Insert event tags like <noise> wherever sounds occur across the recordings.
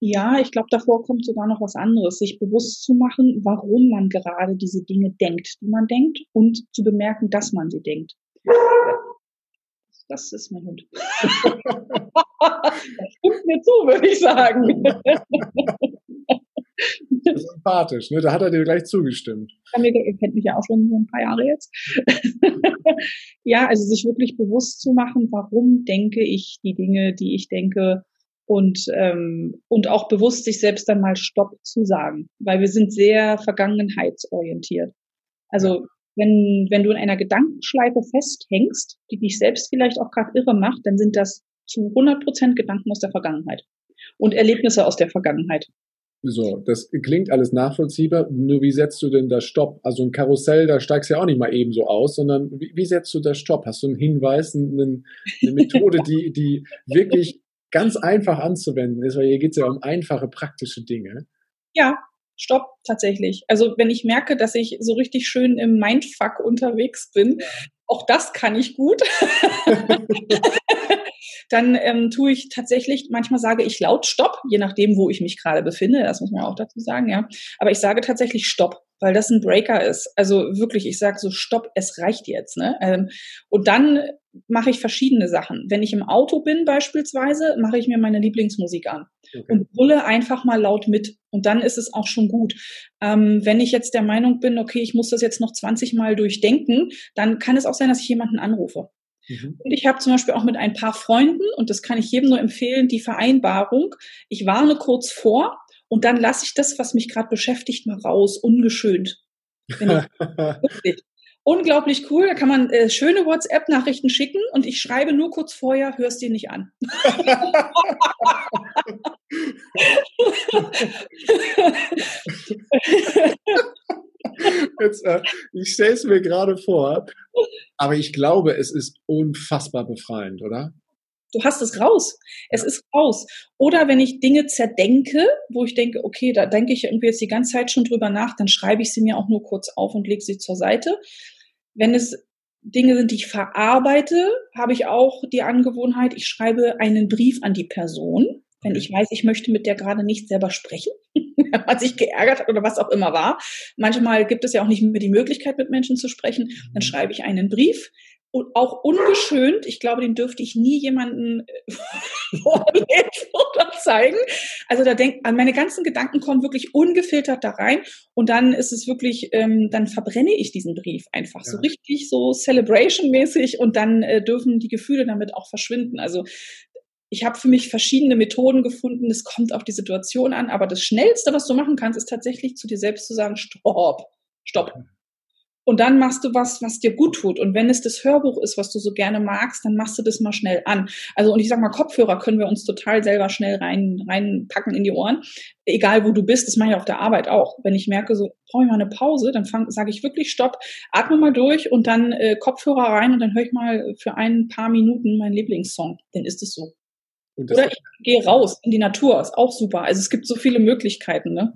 Ja, ich glaube, davor kommt sogar noch was anderes, sich bewusst zu machen, warum man gerade diese Dinge denkt, die man denkt, und zu bemerken, dass man sie denkt. Das ist mein Hund. das stimmt mir zu, würde ich sagen. sympathisch, ne? Da hat er dir gleich zugestimmt. Er kennt mich ja auch schon so ein paar Jahre jetzt. ja, also sich wirklich bewusst zu machen, warum denke ich die Dinge, die ich denke, und, ähm, und auch bewusst sich selbst dann mal Stopp zu sagen, weil wir sind sehr vergangenheitsorientiert. Also wenn, wenn du in einer Gedankenschleife festhängst, die dich selbst vielleicht auch gerade irre macht, dann sind das zu 100 Prozent Gedanken aus der Vergangenheit und Erlebnisse aus der Vergangenheit. So, das klingt alles nachvollziehbar. Nur wie setzt du denn das Stopp? Also ein Karussell, da steigst du ja auch nicht mal eben so aus, sondern wie, wie setzt du das Stopp? Hast du einen Hinweis, einen, eine Methode, die, die wirklich ganz einfach anzuwenden ist? Weil hier geht es ja um einfache, praktische Dinge. Ja, Stopp, tatsächlich. Also wenn ich merke, dass ich so richtig schön im Mindfuck unterwegs bin, auch das kann ich gut. <laughs> dann ähm, tue ich tatsächlich, manchmal sage ich laut Stopp, je nachdem, wo ich mich gerade befinde, das muss man auch dazu sagen, ja. Aber ich sage tatsächlich Stopp, weil das ein Breaker ist. Also wirklich, ich sage so Stopp, es reicht jetzt. Ne? Ähm, und dann mache ich verschiedene Sachen. Wenn ich im Auto bin beispielsweise, mache ich mir meine Lieblingsmusik an okay. und brülle einfach mal laut mit. Und dann ist es auch schon gut. Ähm, wenn ich jetzt der Meinung bin, okay, ich muss das jetzt noch 20 Mal durchdenken, dann kann es auch sein, dass ich jemanden anrufe. Mhm. Und ich habe zum Beispiel auch mit ein paar Freunden, und das kann ich jedem nur empfehlen, die Vereinbarung, ich warne kurz vor und dann lasse ich das, was mich gerade beschäftigt, mal raus, ungeschönt. <laughs> Unglaublich cool, da kann man äh, schöne WhatsApp-Nachrichten schicken und ich schreibe nur kurz vorher, hörst dir nicht an. <laughs> Jetzt, äh, ich stelle es mir gerade vor, aber ich glaube, es ist unfassbar befreiend, oder? Du hast es raus. Es ja. ist raus. Oder wenn ich Dinge zerdenke, wo ich denke, okay, da denke ich irgendwie jetzt die ganze Zeit schon drüber nach, dann schreibe ich sie mir auch nur kurz auf und lege sie zur Seite. Wenn es Dinge sind, die ich verarbeite, habe ich auch die Angewohnheit, ich schreibe einen Brief an die Person wenn ich weiß, ich möchte mit der gerade nicht selber sprechen, <laughs> weil sich geärgert hat oder was auch immer war. Manchmal gibt es ja auch nicht mehr die Möglichkeit, mit Menschen zu sprechen. Dann mhm. schreibe ich einen Brief auch ungeschönt. Ich glaube, den dürfte ich nie jemanden äh, <laughs> oder zeigen. Also da denk, meine ganzen Gedanken kommen wirklich ungefiltert da rein und dann ist es wirklich, ähm, dann verbrenne ich diesen Brief einfach ja. so richtig so Celebration-mäßig und dann äh, dürfen die Gefühle damit auch verschwinden. Also ich habe für mich verschiedene Methoden gefunden. Es kommt auf die Situation an, aber das Schnellste, was du machen kannst, ist tatsächlich zu dir selbst zu sagen, stopp, stopp. Und dann machst du was, was dir gut tut. Und wenn es das Hörbuch ist, was du so gerne magst, dann machst du das mal schnell an. Also, und ich sag mal, Kopfhörer können wir uns total selber schnell rein, reinpacken in die Ohren. Egal wo du bist, das mache ich auf der Arbeit auch. Wenn ich merke, so, brauche ich mal eine Pause, dann sage ich wirklich Stopp, atme mal durch und dann äh, Kopfhörer rein und dann höre ich mal für ein paar Minuten meinen Lieblingssong. Dann ist es so. Oder ich gehe raus in die Natur, ist auch super. Also es gibt so viele Möglichkeiten, ne?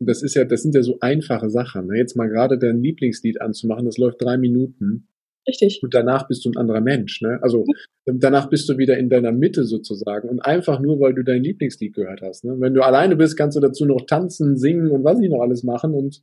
Das ist ja, das sind ja so einfache Sachen. Ne? Jetzt mal gerade dein Lieblingslied anzumachen, das läuft drei Minuten. Richtig. Und danach bist du ein anderer Mensch. Ne? Also mhm. danach bist du wieder in deiner Mitte sozusagen. Und einfach nur, weil du dein Lieblingslied gehört hast. Ne? Wenn du alleine bist, kannst du dazu noch tanzen, singen und was ich noch alles machen und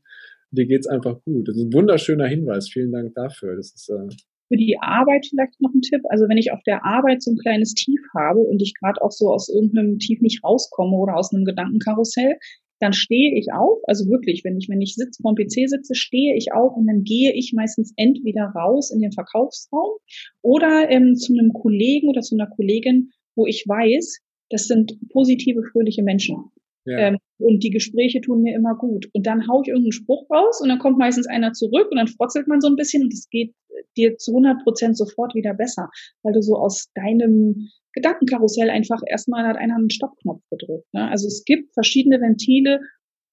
dir geht's einfach gut. Das ist ein wunderschöner Hinweis. Vielen Dank dafür. Das ist äh, für die Arbeit vielleicht noch ein Tipp. Also wenn ich auf der Arbeit so ein kleines Tief habe und ich gerade auch so aus irgendeinem Tief nicht rauskomme oder aus einem Gedankenkarussell, dann stehe ich auf, also wirklich, wenn ich, wenn ich sitze, vom PC sitze, stehe ich auf und dann gehe ich meistens entweder raus in den Verkaufsraum oder ähm, zu einem Kollegen oder zu einer Kollegin, wo ich weiß, das sind positive, fröhliche Menschen. Ja. Ähm, und die Gespräche tun mir immer gut. Und dann haue ich irgendeinen Spruch raus und dann kommt meistens einer zurück und dann frotzelt man so ein bisschen und es geht dir zu 100 Prozent sofort wieder besser, weil du so aus deinem Gedankenkarussell einfach erstmal hat einer einen Stoppknopf gedrückt. Ne? Also es gibt verschiedene Ventile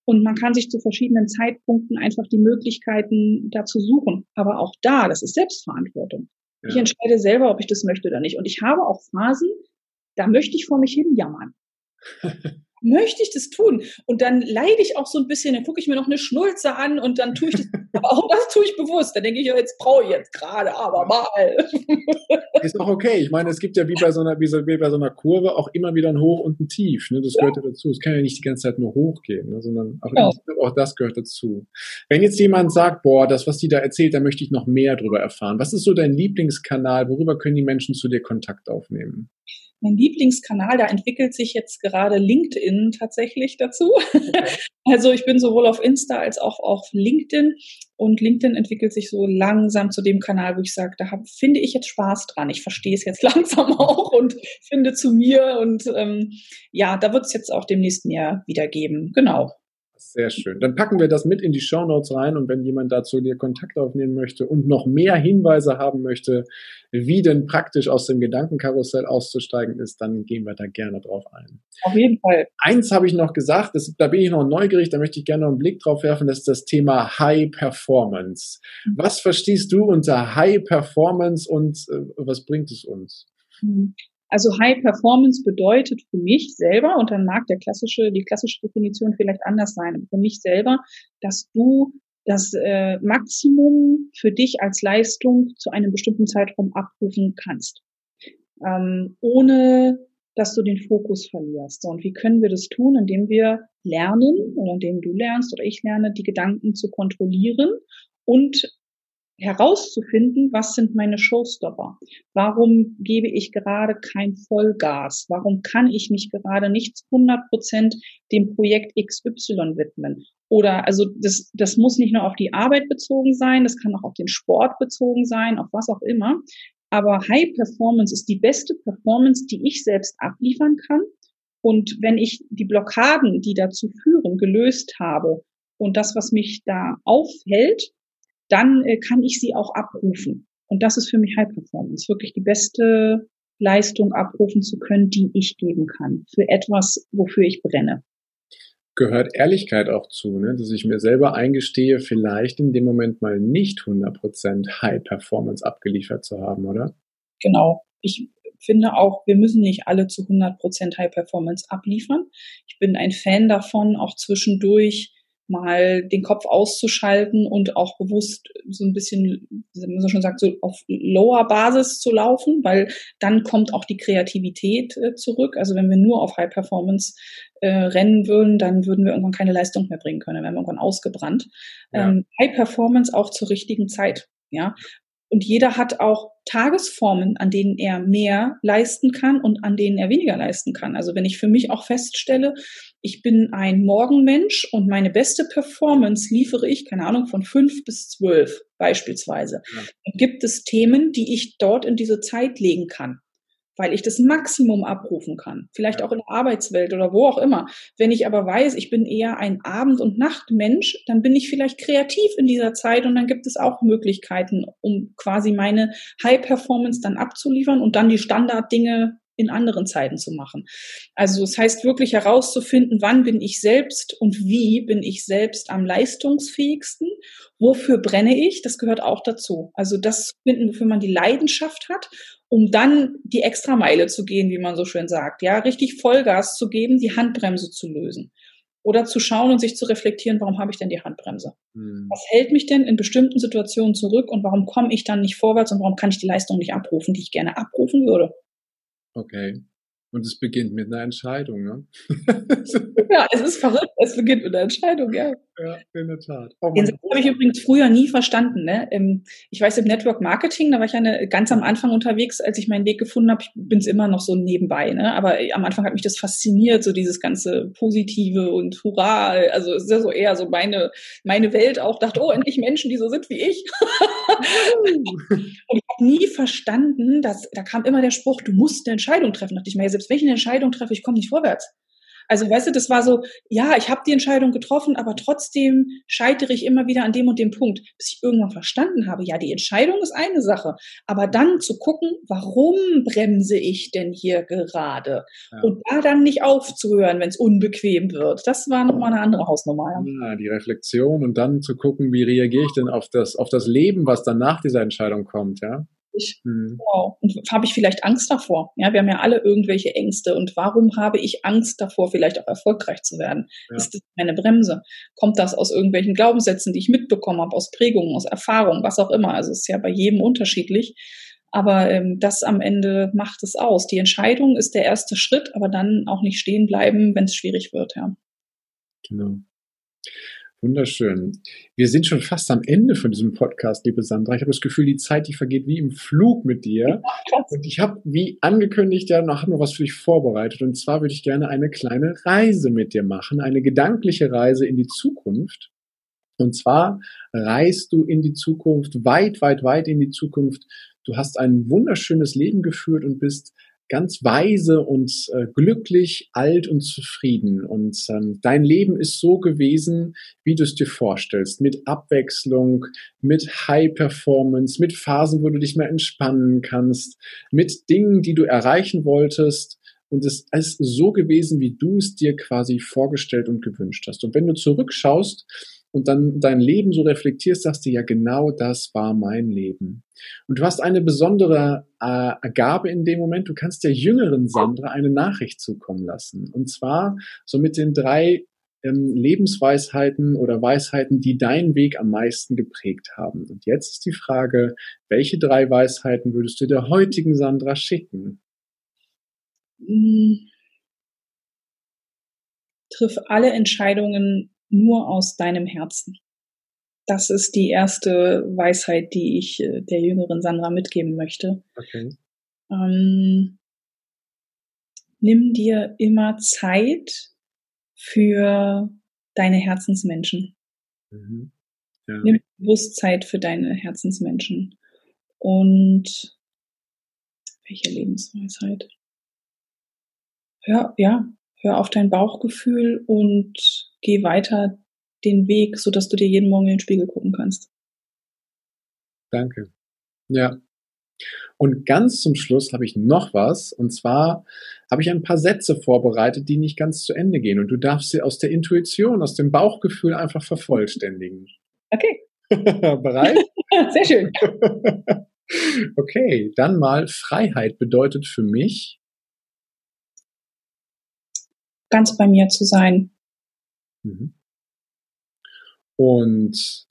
und man kann sich zu verschiedenen Zeitpunkten einfach die Möglichkeiten dazu suchen. Aber auch da, das ist Selbstverantwortung. Ja. Ich entscheide selber, ob ich das möchte oder nicht. Und ich habe auch Phasen, da möchte ich vor mich hin jammern. <laughs> möchte ich das tun? Und dann leide ich auch so ein bisschen, dann gucke ich mir noch eine Schnulze an und dann tue ich das, <laughs> aber auch das tue ich bewusst. Dann denke ich, ja, jetzt brauche ich jetzt gerade, aber mal. <laughs> Ist auch okay. Ich meine, es gibt ja wie bei so einer, wie, so, wie bei so einer Kurve auch immer wieder ein Hoch und ein Tief. Ne? Das gehört ja dazu. Es kann ja nicht die ganze Zeit nur hochgehen, ne? sondern auch, ja. auch das gehört dazu. Wenn jetzt jemand sagt, boah, das, was die da erzählt, da möchte ich noch mehr drüber erfahren. Was ist so dein Lieblingskanal? Worüber können die Menschen zu dir Kontakt aufnehmen? Mein Lieblingskanal, da entwickelt sich jetzt gerade LinkedIn tatsächlich dazu. Okay. <laughs> Also ich bin sowohl auf Insta als auch auf LinkedIn und LinkedIn entwickelt sich so langsam zu dem Kanal, wo ich sage, da hab, finde ich jetzt Spaß dran. Ich verstehe es jetzt <laughs> langsam auch und finde zu mir und ähm, ja, da wird es jetzt auch demnächst mehr wieder geben. Genau. Sehr schön. Dann packen wir das mit in die Show Notes rein und wenn jemand dazu dir Kontakt aufnehmen möchte und noch mehr Hinweise haben möchte, wie denn praktisch aus dem Gedankenkarussell auszusteigen ist, dann gehen wir da gerne drauf ein. Auf jeden Fall. Eins habe ich noch gesagt, das, da bin ich noch neugierig, da möchte ich gerne noch einen Blick drauf werfen, das ist das Thema High Performance. Mhm. Was verstehst du unter High Performance und äh, was bringt es uns? Also High Performance bedeutet für mich selber, und dann mag der klassische, die klassische Definition vielleicht anders sein, für mich selber, dass du das äh, Maximum für dich als Leistung zu einem bestimmten Zeitraum abrufen kannst, ähm, ohne dass du den Fokus verlierst. So, und wie können wir das tun? Indem wir lernen oder indem du lernst oder ich lerne, die Gedanken zu kontrollieren und herauszufinden, was sind meine Showstopper? Warum gebe ich gerade kein Vollgas? Warum kann ich mich gerade nicht 100 Prozent dem Projekt XY widmen? Oder, also, das, das muss nicht nur auf die Arbeit bezogen sein, das kann auch auf den Sport bezogen sein, auf was auch immer. Aber High Performance ist die beste Performance, die ich selbst abliefern kann. Und wenn ich die Blockaden, die dazu führen, gelöst habe und das, was mich da aufhält, dann äh, kann ich sie auch abrufen. Und das ist für mich High Performance, wirklich die beste Leistung abrufen zu können, die ich geben kann, für etwas, wofür ich brenne. Gehört Ehrlichkeit auch zu, ne? dass ich mir selber eingestehe, vielleicht in dem Moment mal nicht 100% High Performance abgeliefert zu haben, oder? Genau. Ich finde auch, wir müssen nicht alle zu 100% High Performance abliefern. Ich bin ein Fan davon, auch zwischendurch mal den Kopf auszuschalten und auch bewusst so ein bisschen, wie man schon sagt, so auf lower Basis zu laufen, weil dann kommt auch die Kreativität äh, zurück. Also wenn wir nur auf High Performance äh, rennen würden, dann würden wir irgendwann keine Leistung mehr bringen können, dann wären wir irgendwann ausgebrannt. Ja. Ähm, High Performance auch zur richtigen Zeit. Ja, und jeder hat auch Tagesformen, an denen er mehr leisten kann und an denen er weniger leisten kann. Also wenn ich für mich auch feststelle, ich bin ein Morgenmensch und meine beste Performance liefere ich, keine Ahnung, von fünf bis zwölf beispielsweise. Ja. Dann gibt es Themen, die ich dort in diese Zeit legen kann weil ich das Maximum abrufen kann. Vielleicht auch in der Arbeitswelt oder wo auch immer. Wenn ich aber weiß, ich bin eher ein Abend- und Nachtmensch, dann bin ich vielleicht kreativ in dieser Zeit und dann gibt es auch Möglichkeiten, um quasi meine High Performance dann abzuliefern und dann die Standarddinge in anderen Zeiten zu machen. Also es das heißt wirklich herauszufinden, wann bin ich selbst und wie bin ich selbst am leistungsfähigsten, wofür brenne ich, das gehört auch dazu. Also das finden, wofür man die Leidenschaft hat, um dann die Extrameile zu gehen, wie man so schön sagt, ja, richtig Vollgas zu geben, die Handbremse zu lösen. Oder zu schauen und sich zu reflektieren, warum habe ich denn die Handbremse? Hm. Was hält mich denn in bestimmten Situationen zurück und warum komme ich dann nicht vorwärts und warum kann ich die Leistung nicht abrufen, die ich gerne abrufen würde? Okay. Und es beginnt mit einer Entscheidung, ne? ja, es ist verrückt. Es beginnt mit einer Entscheidung, ja. Ja, in der Tat. Oh Den habe ich übrigens früher nie verstanden. Ne? Ich weiß, im Network Marketing, da war ich ja eine, ganz am Anfang unterwegs, als ich meinen Weg gefunden habe. Ich bin es immer noch so nebenbei. Ne? Aber am Anfang hat mich das fasziniert, so dieses ganze Positive und Hurra. Also es ist ja so eher so meine, meine Welt auch. Dachte, oh, endlich Menschen, die so sind wie ich. <laughs> und ich habe nie verstanden, dass da kam immer der Spruch, du musst eine Entscheidung treffen. Da dachte ich mir, ja, selbst wenn ich eine Entscheidung treffe, ich komme nicht vorwärts. Also weißt du, das war so, ja, ich habe die Entscheidung getroffen, aber trotzdem scheitere ich immer wieder an dem und dem Punkt, bis ich irgendwann verstanden habe, ja, die Entscheidung ist eine Sache, aber dann zu gucken, warum bremse ich denn hier gerade? Ja. Und da dann nicht aufzuhören, wenn es unbequem wird. Das war nochmal eine andere Hausnummer. Ja. ja, die Reflexion und dann zu gucken, wie reagiere ich denn auf das, auf das Leben, was dann nach dieser Entscheidung kommt, ja? Mhm. Wow. Und habe ich vielleicht Angst davor? Ja, wir haben ja alle irgendwelche Ängste. Und warum habe ich Angst davor, vielleicht auch erfolgreich zu werden? Ja. Ist das meine Bremse? Kommt das aus irgendwelchen Glaubenssätzen, die ich mitbekommen habe, aus Prägungen, aus Erfahrungen, was auch immer? Also es ist ja bei jedem unterschiedlich. Aber ähm, das am Ende macht es aus. Die Entscheidung ist der erste Schritt, aber dann auch nicht stehen bleiben, wenn es schwierig wird, ja. Genau. Wunderschön. Wir sind schon fast am Ende von diesem Podcast, liebe Sandra. Ich habe das Gefühl, die Zeit, die vergeht wie im Flug mit dir. Und ich habe, wie angekündigt, ja noch, noch was für dich vorbereitet. Und zwar würde ich gerne eine kleine Reise mit dir machen, eine gedankliche Reise in die Zukunft. Und zwar reist du in die Zukunft, weit, weit, weit in die Zukunft. Du hast ein wunderschönes Leben geführt und bist ganz weise und äh, glücklich, alt und zufrieden. Und ähm, dein Leben ist so gewesen, wie du es dir vorstellst, mit Abwechslung, mit High Performance, mit Phasen, wo du dich mehr entspannen kannst, mit Dingen, die du erreichen wolltest. Und es ist so gewesen, wie du es dir quasi vorgestellt und gewünscht hast. Und wenn du zurückschaust, und dann dein Leben so reflektierst, sagst du ja, genau das war mein Leben. Und du hast eine besondere äh, Gabe in dem Moment. Du kannst der jüngeren Sandra eine Nachricht zukommen lassen. Und zwar so mit den drei ähm, Lebensweisheiten oder Weisheiten, die deinen Weg am meisten geprägt haben. Und jetzt ist die Frage, welche drei Weisheiten würdest du der heutigen Sandra schicken? Hm. Triff alle Entscheidungen nur aus deinem Herzen. Das ist die erste Weisheit, die ich äh, der jüngeren Sandra mitgeben möchte. Okay. Ähm, nimm dir immer Zeit für deine Herzensmenschen. Mhm. Ja. Nimm bewusst Zeit für deine Herzensmenschen. Und welche Lebensweisheit? Hör, ja, hör auf dein Bauchgefühl und geh weiter den Weg, so dass du dir jeden Morgen in den Spiegel gucken kannst. Danke. Ja. Und ganz zum Schluss habe ich noch was. Und zwar habe ich ein paar Sätze vorbereitet, die nicht ganz zu Ende gehen. Und du darfst sie aus der Intuition, aus dem Bauchgefühl einfach vervollständigen. Okay. <laughs> Bereit? <laughs> Sehr schön. <laughs> okay, dann mal Freiheit bedeutet für mich. Ganz bei mir zu sein. Mhm. Und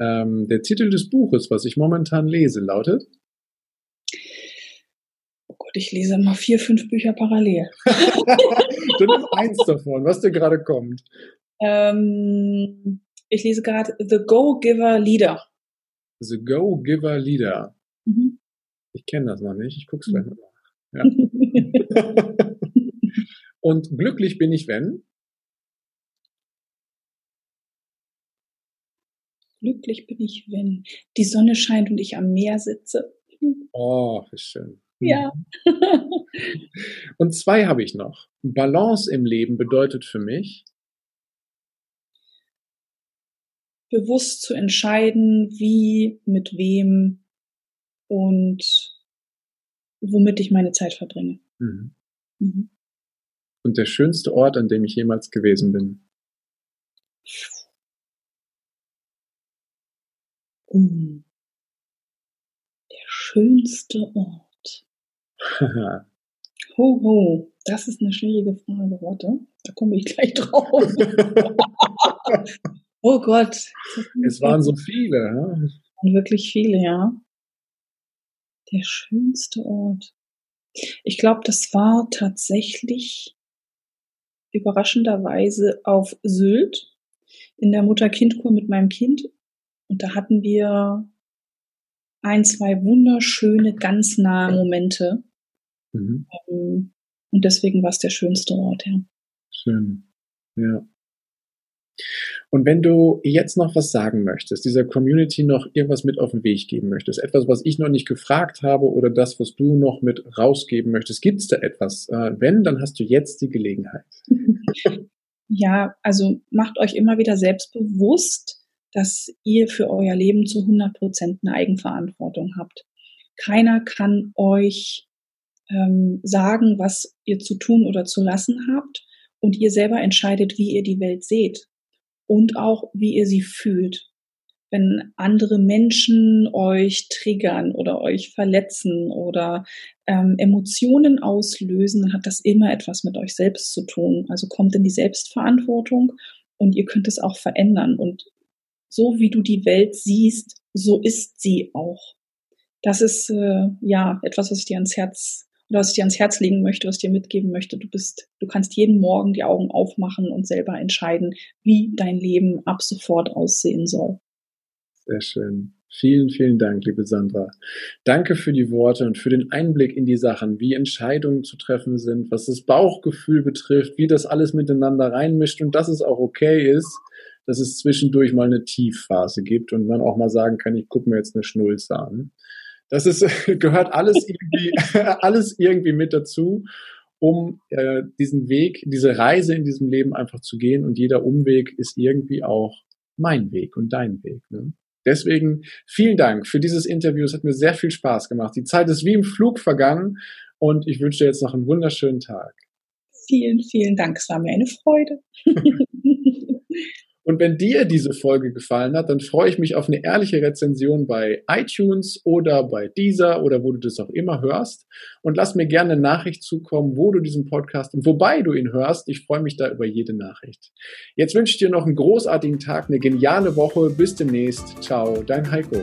ähm, der Titel des Buches, was ich momentan lese, lautet? Oh Gott, ich lese immer vier, fünf Bücher parallel. <laughs> du nimmst eins davon, was dir gerade kommt. Ähm, ich lese gerade The Go-Giver Leader. The Go-Giver Leader. Mhm. Ich kenne das noch nicht, ich gucke es gleich mal nach. Ja. <laughs> <laughs> Und glücklich bin ich, wenn? Glücklich bin ich, wenn die Sonne scheint und ich am Meer sitze. Oh, wie schön. Ja. <laughs> und zwei habe ich noch. Balance im Leben bedeutet für mich, bewusst zu entscheiden, wie, mit wem und womit ich meine Zeit verbringe. Mhm. Mhm. Und der schönste Ort, an dem ich jemals gewesen bin. Uh, der schönste Ort. <laughs> ho, ho, das ist eine schwierige Frage. Warte, da komme ich gleich drauf. <laughs> oh Gott. Es waren so viele. Ja? waren wirklich viele, ja. Der schönste Ort. Ich glaube, das war tatsächlich überraschenderweise auf Sylt in der Mutter-Kind-Kur mit meinem Kind und da hatten wir ein, zwei wunderschöne, ganz nahe Momente. Mhm. Ähm, und deswegen war es der schönste Ort, ja. Schön. Ja. Und wenn du jetzt noch was sagen möchtest, dieser Community noch irgendwas mit auf den Weg geben möchtest, etwas, was ich noch nicht gefragt habe oder das, was du noch mit rausgeben möchtest, gibt es da etwas? Äh, wenn, dann hast du jetzt die Gelegenheit. <laughs> ja, also macht euch immer wieder selbstbewusst, dass ihr für euer Leben zu 100 Prozent eine Eigenverantwortung habt. Keiner kann euch ähm, sagen, was ihr zu tun oder zu lassen habt und ihr selber entscheidet, wie ihr die Welt seht und auch wie ihr sie fühlt. wenn andere Menschen euch triggern oder euch verletzen oder ähm, Emotionen auslösen, dann hat das immer etwas mit euch selbst zu tun. Also kommt in die Selbstverantwortung und ihr könnt es auch verändern. Und so wie du die Welt siehst, so ist sie auch. Das ist äh, ja etwas, was ich dir ans Herz oder was ich dir ans Herz legen möchte, was ich dir mitgeben möchte. Du bist, du kannst jeden Morgen die Augen aufmachen und selber entscheiden, wie dein Leben ab sofort aussehen soll. Sehr schön. Vielen, vielen Dank, liebe Sandra. Danke für die Worte und für den Einblick in die Sachen, wie Entscheidungen zu treffen sind, was das Bauchgefühl betrifft, wie das alles miteinander reinmischt und dass es auch okay ist, dass es zwischendurch mal eine Tiefphase gibt und man auch mal sagen kann, ich gucke mir jetzt eine Schnulze an. Das ist, <laughs> gehört alles irgendwie, <laughs> alles irgendwie mit dazu, um äh, diesen Weg, diese Reise in diesem Leben einfach zu gehen und jeder Umweg ist irgendwie auch mein Weg und dein Weg. Ne? Deswegen vielen Dank für dieses Interview. Es hat mir sehr viel Spaß gemacht. Die Zeit ist wie im Flug vergangen und ich wünsche dir jetzt noch einen wunderschönen Tag. Vielen, vielen Dank. Es war mir eine Freude. <laughs> Und wenn dir diese Folge gefallen hat, dann freue ich mich auf eine ehrliche Rezension bei iTunes oder bei Deezer oder wo du das auch immer hörst. Und lass mir gerne eine Nachricht zukommen, wo du diesen Podcast und wobei du ihn hörst. Ich freue mich da über jede Nachricht. Jetzt wünsche ich dir noch einen großartigen Tag, eine geniale Woche. Bis demnächst. Ciao, dein Heiko.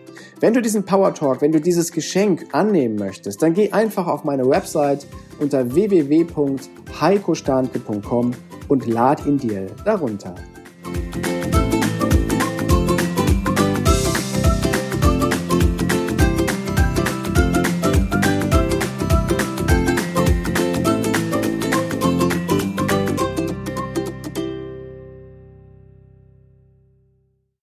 Wenn du diesen Power Talk, wenn du dieses Geschenk annehmen möchtest, dann geh einfach auf meine Website unter www.heikostandke.com und lad ihn dir darunter.